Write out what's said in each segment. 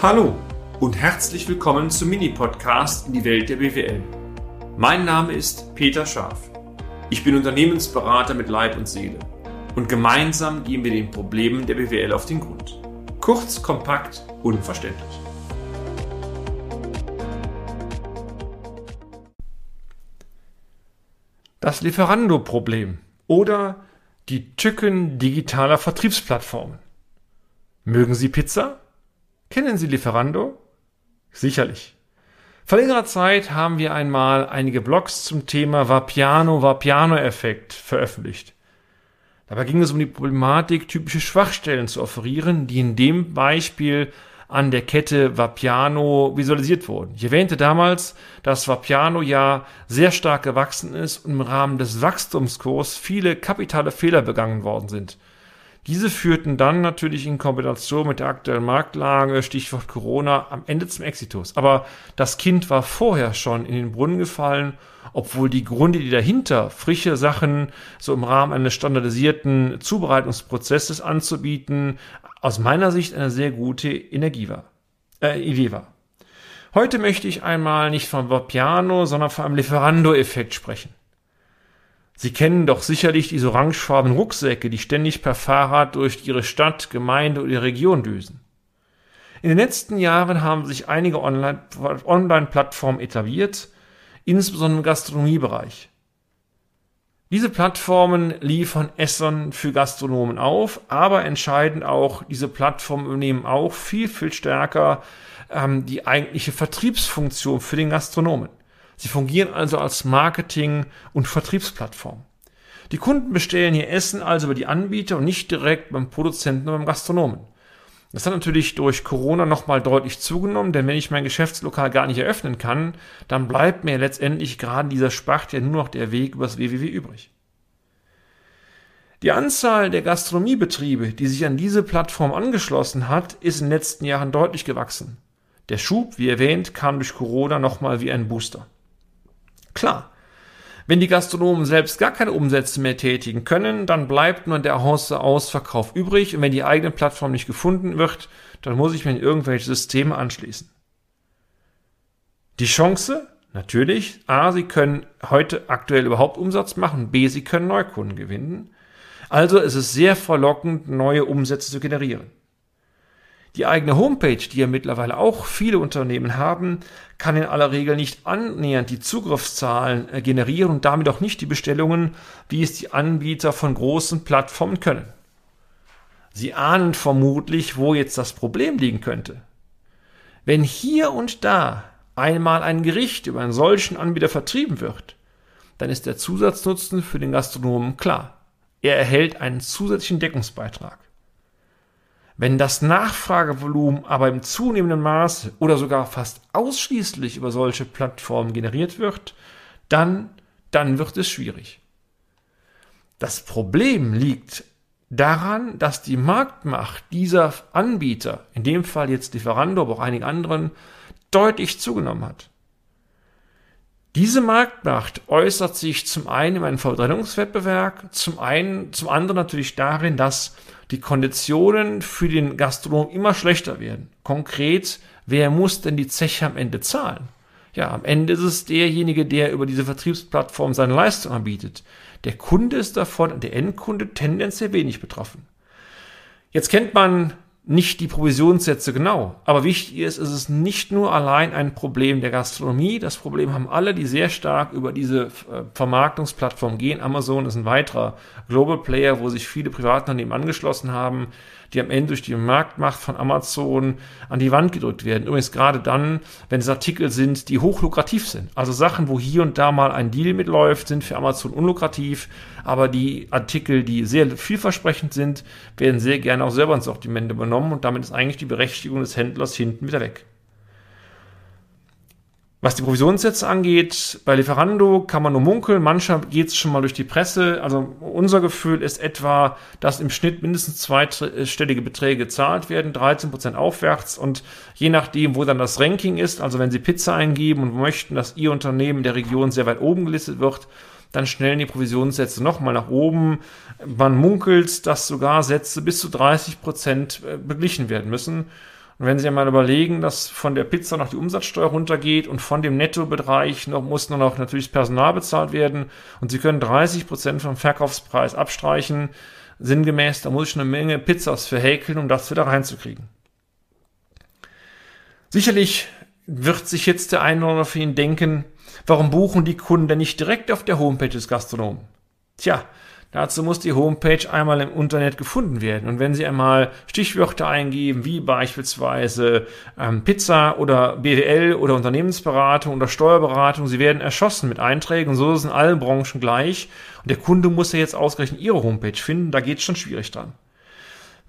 Hallo und herzlich willkommen zum Mini-Podcast in die Welt der BWL. Mein Name ist Peter Scharf. Ich bin Unternehmensberater mit Leib und Seele und gemeinsam gehen wir den Problemen der BWL auf den Grund. Kurz, kompakt, unverständlich. Das Lieferando-Problem oder die Tücken digitaler Vertriebsplattformen. Mögen Sie Pizza? Kennen Sie Lieferando? Sicherlich. Vor längerer Zeit haben wir einmal einige Blogs zum Thema Vapiano-Vapiano-Effekt veröffentlicht. Dabei ging es um die Problematik, typische Schwachstellen zu offerieren, die in dem Beispiel an der Kette Vapiano visualisiert wurden. Ich erwähnte damals, dass Vapiano ja sehr stark gewachsen ist und im Rahmen des Wachstumskurs viele kapitale Fehler begangen worden sind. Diese führten dann natürlich in Kombination mit der aktuellen Marktlage, Stichwort Corona, am Ende zum Exitus. Aber das Kind war vorher schon in den Brunnen gefallen, obwohl die Gründe, die dahinter, frische Sachen so im Rahmen eines standardisierten Zubereitungsprozesses anzubieten, aus meiner Sicht eine sehr gute Energie war, äh, Idee war. Heute möchte ich einmal nicht vom Piano, sondern von einem Lieferando-Effekt sprechen. Sie kennen doch sicherlich diese orangefarbenen Rucksäcke, die ständig per Fahrrad durch Ihre Stadt, Gemeinde oder Region düsen. In den letzten Jahren haben sich einige Online-Plattformen etabliert, insbesondere im Gastronomiebereich. Diese Plattformen liefern Essen für Gastronomen auf, aber entscheidend auch, diese Plattformen übernehmen auch viel, viel stärker ähm, die eigentliche Vertriebsfunktion für den Gastronomen. Sie fungieren also als Marketing- und Vertriebsplattform. Die Kunden bestellen ihr Essen also über die Anbieter und nicht direkt beim Produzenten oder beim Gastronomen. Das hat natürlich durch Corona nochmal deutlich zugenommen, denn wenn ich mein Geschäftslokal gar nicht eröffnen kann, dann bleibt mir letztendlich gerade dieser Spacht ja nur noch der Weg übers WWW übrig. Die Anzahl der Gastronomiebetriebe, die sich an diese Plattform angeschlossen hat, ist in den letzten Jahren deutlich gewachsen. Der Schub, wie erwähnt, kam durch Corona nochmal wie ein Booster. Klar. Wenn die Gastronomen selbst gar keine Umsätze mehr tätigen können, dann bleibt nur der Ausverkauf übrig und wenn die eigene Plattform nicht gefunden wird, dann muss ich mir in irgendwelche Systeme anschließen. Die Chance? Natürlich. A, sie können heute aktuell überhaupt Umsatz machen. B, sie können Neukunden gewinnen. Also es ist sehr verlockend, neue Umsätze zu generieren. Die eigene Homepage, die ja mittlerweile auch viele Unternehmen haben, kann in aller Regel nicht annähernd die Zugriffszahlen äh, generieren und damit auch nicht die Bestellungen, wie es die Anbieter von großen Plattformen können. Sie ahnen vermutlich, wo jetzt das Problem liegen könnte. Wenn hier und da einmal ein Gericht über einen solchen Anbieter vertrieben wird, dann ist der Zusatznutzen für den Gastronomen klar. Er erhält einen zusätzlichen Deckungsbeitrag. Wenn das Nachfragevolumen aber im zunehmenden Maße oder sogar fast ausschließlich über solche Plattformen generiert wird, dann, dann wird es schwierig. Das Problem liegt daran, dass die Marktmacht dieser Anbieter, in dem Fall jetzt Lieferando, aber auch einigen anderen, deutlich zugenommen hat. Diese Marktmacht äußert sich zum einen in einem Verdrängungswettbewerb, zum einen, zum anderen natürlich darin, dass die Konditionen für den Gastronom immer schlechter werden. Konkret, wer muss denn die Zeche am Ende zahlen? Ja, am Ende ist es derjenige, der über diese Vertriebsplattform seine Leistung anbietet. Der Kunde ist davon, der Endkunde tendenziell wenig betroffen. Jetzt kennt man nicht die Provisionssätze genau. Aber wichtig ist, ist es nicht nur allein ein Problem der Gastronomie. Das Problem haben alle, die sehr stark über diese äh, Vermarktungsplattform gehen. Amazon ist ein weiterer Global Player, wo sich viele Privatunternehmen angeschlossen haben die am Ende durch die Marktmacht von Amazon an die Wand gedrückt werden. Übrigens gerade dann, wenn es Artikel sind, die hochlukrativ sind. Also Sachen, wo hier und da mal ein Deal mitläuft, sind für Amazon unlukrativ, aber die Artikel, die sehr vielversprechend sind, werden sehr gerne auch selber ins Sortiment übernommen und damit ist eigentlich die Berechtigung des Händlers hinten wieder weg. Was die Provisionssätze angeht, bei Lieferando kann man nur munkeln. Mancher geht es schon mal durch die Presse. Also unser Gefühl ist etwa, dass im Schnitt mindestens zweistellige Beträge gezahlt werden, 13 Prozent aufwärts. Und je nachdem, wo dann das Ranking ist, also wenn Sie Pizza eingeben und möchten, dass Ihr Unternehmen der Region sehr weit oben gelistet wird, dann schnellen die Provisionssätze nochmal nach oben. Man munkelt, dass sogar Sätze bis zu 30 Prozent äh, beglichen werden müssen. Und wenn Sie einmal überlegen, dass von der Pizza noch die Umsatzsteuer runtergeht und von dem Nettobereich noch, muss nur noch natürlich das Personal bezahlt werden und Sie können 30 Prozent vom Verkaufspreis abstreichen, sinngemäß, da muss ich eine Menge Pizzas verhäkeln, um das wieder reinzukriegen. Sicherlich wird sich jetzt der eine oder andere für ihn denken, warum buchen die Kunden denn nicht direkt auf der Homepage des Gastronomen? Tja, Dazu muss die Homepage einmal im Internet gefunden werden. Und wenn Sie einmal Stichwörter eingeben, wie beispielsweise ähm, Pizza oder BWL oder Unternehmensberatung oder Steuerberatung, Sie werden erschossen mit Einträgen. Und so ist es in allen Branchen gleich. Und der Kunde muss ja jetzt ausgerechnet Ihre Homepage finden. Da geht es schon schwierig dran.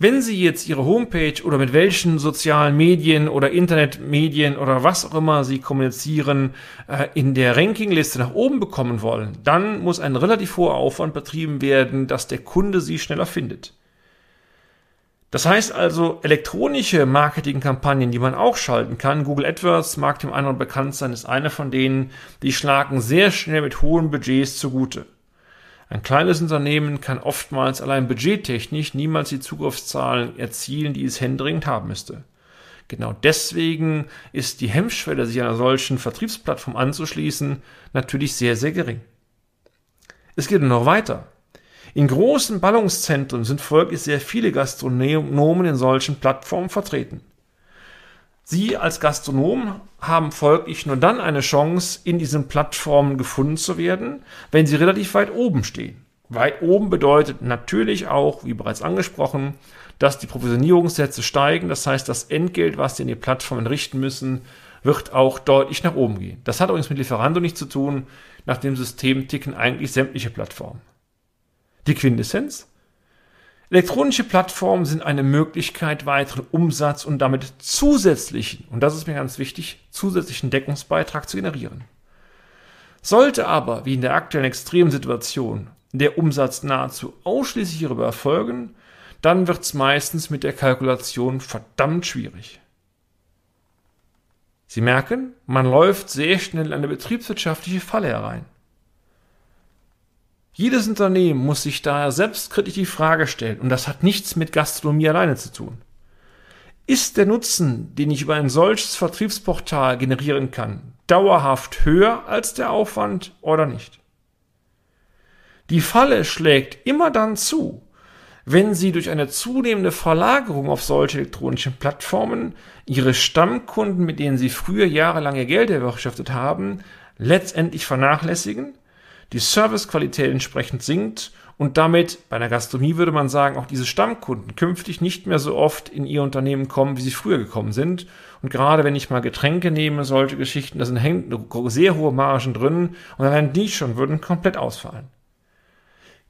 Wenn Sie jetzt Ihre Homepage oder mit welchen sozialen Medien oder Internetmedien oder was auch immer Sie kommunizieren, äh, in der Rankingliste nach oben bekommen wollen, dann muss ein relativ hoher Aufwand betrieben werden, dass der Kunde Sie schneller findet. Das heißt also, elektronische Marketingkampagnen, die man auch schalten kann, Google AdWords mag dem anderen bekannt sein, ist eine von denen, die schlagen sehr schnell mit hohen Budgets zugute. Ein kleines Unternehmen kann oftmals allein budgettechnisch niemals die Zugriffszahlen erzielen, die es händeringend haben müsste. Genau deswegen ist die Hemmschwelle, sich einer solchen Vertriebsplattform anzuschließen, natürlich sehr, sehr gering. Es geht noch weiter. In großen Ballungszentren sind folglich sehr viele Gastronomen in solchen Plattformen vertreten. Sie als Gastronom haben folglich nur dann eine Chance, in diesen Plattformen gefunden zu werden, wenn sie relativ weit oben stehen. Weit oben bedeutet natürlich auch, wie bereits angesprochen, dass die Provisionierungssätze steigen. Das heißt, das Entgelt, was sie in die Plattformen richten müssen, wird auch deutlich nach oben gehen. Das hat übrigens mit Lieferando nichts zu tun. Nach dem System ticken eigentlich sämtliche Plattformen. Die Quintessenz? Elektronische Plattformen sind eine Möglichkeit, weiteren Umsatz und damit zusätzlichen, und das ist mir ganz wichtig, zusätzlichen Deckungsbeitrag zu generieren. Sollte aber, wie in der aktuellen extremen Situation, der Umsatz nahezu ausschließlich hierüber erfolgen, dann wird es meistens mit der Kalkulation verdammt schwierig. Sie merken, man läuft sehr schnell in eine betriebswirtschaftliche Falle herein. Jedes Unternehmen muss sich daher selbstkritisch die Frage stellen, und das hat nichts mit Gastronomie alleine zu tun. Ist der Nutzen, den ich über ein solches Vertriebsportal generieren kann, dauerhaft höher als der Aufwand oder nicht? Die Falle schlägt immer dann zu, wenn Sie durch eine zunehmende Verlagerung auf solche elektronischen Plattformen Ihre Stammkunden, mit denen Sie früher jahrelang Ihr Geld erwirtschaftet haben, letztendlich vernachlässigen die Servicequalität entsprechend sinkt und damit bei einer Gastronomie würde man sagen, auch diese Stammkunden künftig nicht mehr so oft in ihr Unternehmen kommen, wie sie früher gekommen sind. Und gerade wenn ich mal Getränke nehme, solche Geschichten, da sind sehr hohe Margen drin und allein die schon würden komplett ausfallen.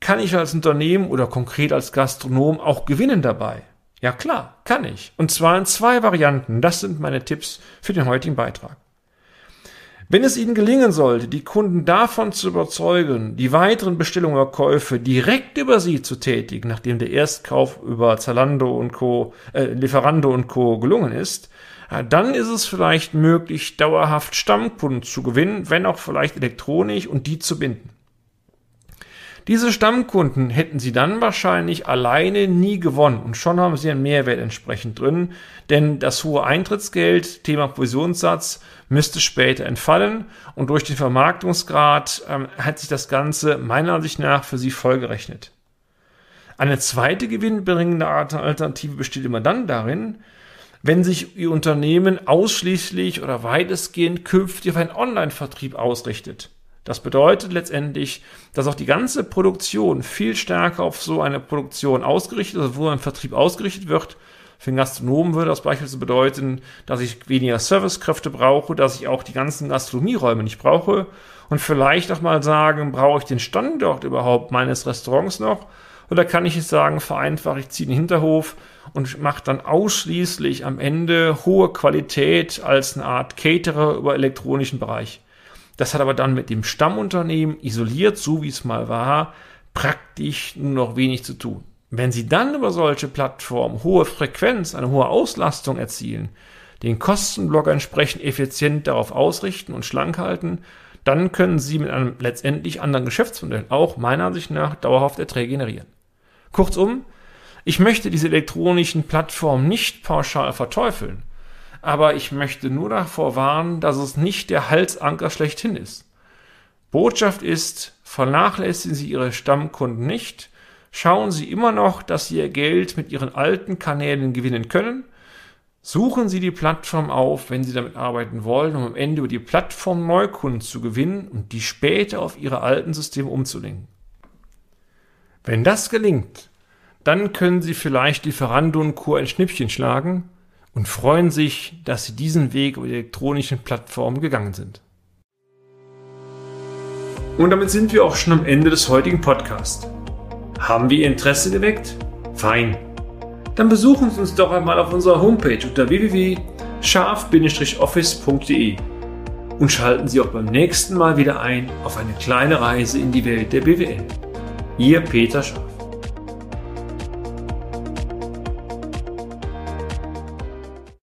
Kann ich als Unternehmen oder konkret als Gastronom auch gewinnen dabei? Ja klar, kann ich. Und zwar in zwei Varianten. Das sind meine Tipps für den heutigen Beitrag. Wenn es Ihnen gelingen sollte, die Kunden davon zu überzeugen, die weiteren Bestellungen oder Käufe direkt über Sie zu tätigen, nachdem der Erstkauf über Zalando und Co., äh, Lieferando und Co. gelungen ist, dann ist es vielleicht möglich, dauerhaft Stammkunden zu gewinnen, wenn auch vielleicht elektronisch und die zu binden. Diese Stammkunden hätten sie dann wahrscheinlich alleine nie gewonnen und schon haben sie einen Mehrwert entsprechend drin, denn das hohe Eintrittsgeld, Thema Provisionssatz, müsste später entfallen und durch den Vermarktungsgrad ähm, hat sich das Ganze meiner Ansicht nach für sie vollgerechnet. Eine zweite gewinnbringende Alternative besteht immer dann darin, wenn sich Ihr Unternehmen ausschließlich oder weitestgehend künftig auf einen Online-Vertrieb ausrichtet. Das bedeutet letztendlich, dass auch die ganze Produktion viel stärker auf so eine Produktion ausgerichtet, also wo ein Vertrieb ausgerichtet wird. Für einen Gastronomen würde das beispielsweise bedeuten, dass ich weniger Servicekräfte brauche, dass ich auch die ganzen Gastronomieräume nicht brauche und vielleicht auch mal sagen, brauche ich den Standort überhaupt meines Restaurants noch? Oder kann ich es sagen, vereinfache ich, ziehe den Hinterhof und mache dann ausschließlich am Ende hohe Qualität als eine Art Caterer über elektronischen Bereich. Das hat aber dann mit dem Stammunternehmen isoliert, so wie es mal war, praktisch nur noch wenig zu tun. Wenn Sie dann über solche Plattformen hohe Frequenz, eine hohe Auslastung erzielen, den Kostenblock entsprechend effizient darauf ausrichten und schlank halten, dann können Sie mit einem letztendlich anderen Geschäftsmodell auch meiner Ansicht nach dauerhaft Erträge generieren. Kurzum, Ich möchte diese elektronischen Plattformen nicht pauschal verteufeln, aber ich möchte nur davor warnen, dass es nicht der Halsanker schlechthin ist. Botschaft ist, vernachlässigen Sie Ihre Stammkunden nicht, schauen Sie immer noch, dass Sie Ihr Geld mit Ihren alten Kanälen gewinnen können, suchen Sie die Plattform auf, wenn Sie damit arbeiten wollen, um am Ende über die Plattform Neukunden zu gewinnen und die später auf Ihre alten Systeme umzulenken. Wenn das gelingt, dann können Sie vielleicht Lieferando und Co. ein Schnippchen schlagen und freuen sich, dass Sie diesen Weg über die elektronischen Plattformen gegangen sind. Und damit sind wir auch schon am Ende des heutigen Podcasts. Haben wir Ihr Interesse geweckt? Fein. Dann besuchen Sie uns doch einmal auf unserer Homepage unter www.scharf-office.de und schalten Sie auch beim nächsten Mal wieder ein auf eine kleine Reise in die Welt der BWL. Ihr Peter Scharf.